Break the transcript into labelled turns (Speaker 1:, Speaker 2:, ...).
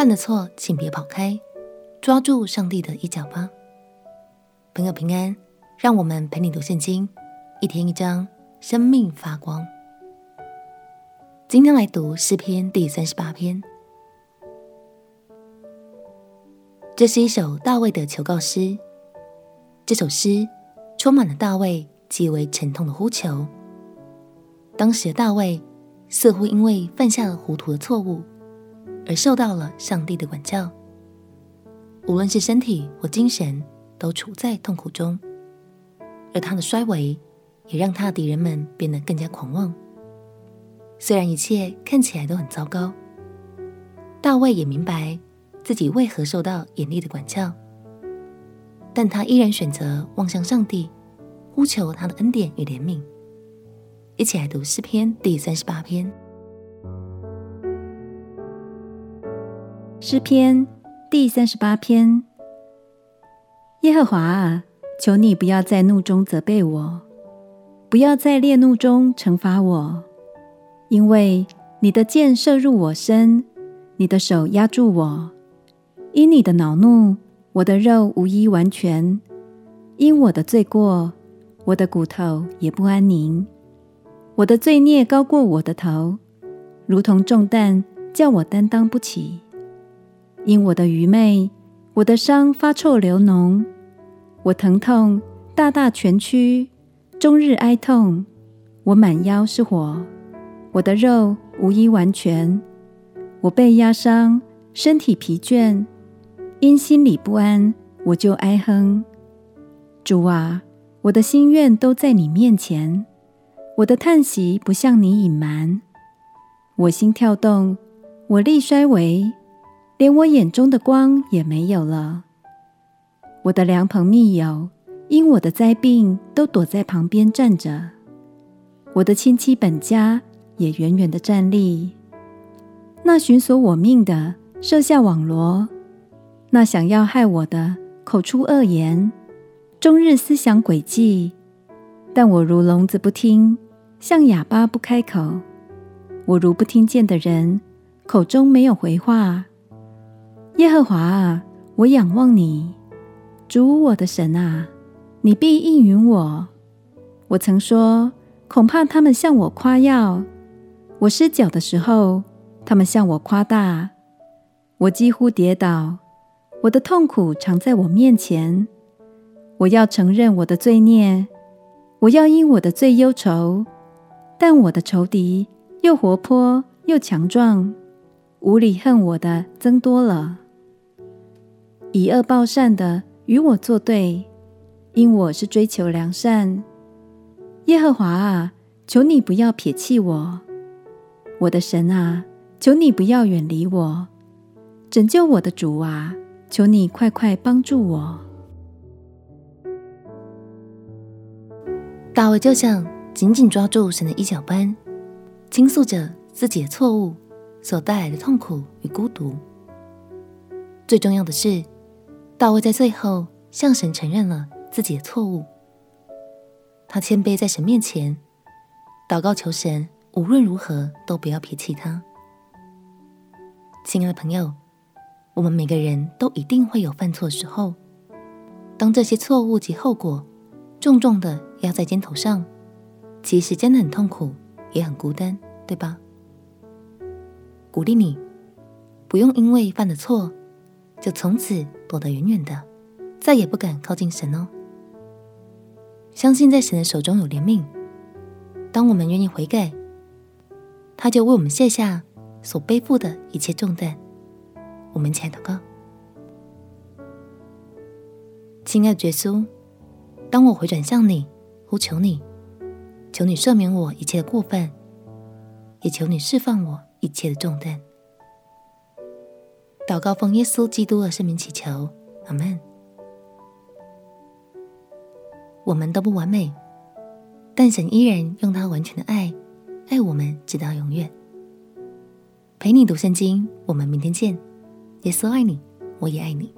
Speaker 1: 犯了错，请别跑开，抓住上帝的衣角吧。朋友平安，让我们陪你读圣经，一天一章，生命发光。今天来读诗篇第三十八篇，这是一首大卫的求告诗。这首诗充满了大卫极为沉痛的呼求。当时的大卫似乎因为犯下了糊涂的错误，而受到了上帝的管教，无论是身体或精神，都处在痛苦中。而他的衰微也让他的敌人们变得更加狂妄。虽然一切看起来都很糟糕，大卫也明白自己为何受到严厉的管教，但他依然选择望向上帝，呼求他的恩典与怜悯。一起来读诗篇第三十八篇。
Speaker 2: 诗篇第三十八篇：耶和华啊，求你不要在怒中责备我，不要在烈怒中惩罚我，因为你的箭射入我身，你的手压住我。因你的恼怒，我的肉无一完全；因我的罪过，我的骨头也不安宁。我的罪孽高过我的头，如同重担，叫我担当不起。因我的愚昧，我的伤发臭流脓，我疼痛大大蜷曲，终日哀痛。我满腰是火，我的肉无一完全。我被压伤，身体疲倦，因心里不安，我就哀哼。主啊，我的心愿都在你面前。我的叹息不向你隐瞒，我心跳动，我力衰微，连我眼中的光也没有了。我的良朋密友因我的灾病都躲在旁边站着，我的亲戚本家也远远的站立。那寻索我命的设下网罗，那想要害我的口出恶言，终日思想诡计，但我如聋子不听。像哑巴不开口，我如不听见的人，口中没有回话。耶和华啊，我仰望你，主我的神啊，你必应允我。我曾说，恐怕他们向我夸耀；我失脚的时候，他们向我夸大。我几乎跌倒，我的痛苦常在我面前。我要承认我的罪孽，我要因我的罪忧愁。但我的仇敌又活泼又强壮，无理恨我的增多了，以恶报善的与我作对，因我是追求良善。耶和华啊，求你不要撇弃我，我的神啊，求你不要远离我，拯救我的主啊，求你快快帮助我。
Speaker 1: 大卫就像。紧紧抓住神的衣角般，倾诉着自己的错误所带来的痛苦与孤独。最重要的是，大卫在最后向神承认了自己的错误。他谦卑在神面前，祷告求神无论如何都不要撇弃他。亲爱的朋友，我们每个人都一定会有犯错的时候，当这些错误及后果重重的压在肩头上。其实真的很痛苦，也很孤单，对吧？鼓励你，不用因为犯了错，就从此躲得远远的，再也不敢靠近神哦。相信在神的手中有怜悯，当我们愿意悔改，他就为我们卸下所背负的一切重担。我们一起来祷告，亲爱的耶稣，当我回转向你，呼求你。求你赦免我一切的过分，也求你释放我一切的重担。祷告奉耶稣基督的圣名祈求，阿门。我们都不完美，但神依然用他完全的爱爱我们，直到永远。陪你读圣经，我们明天见。耶稣爱你，我也爱你。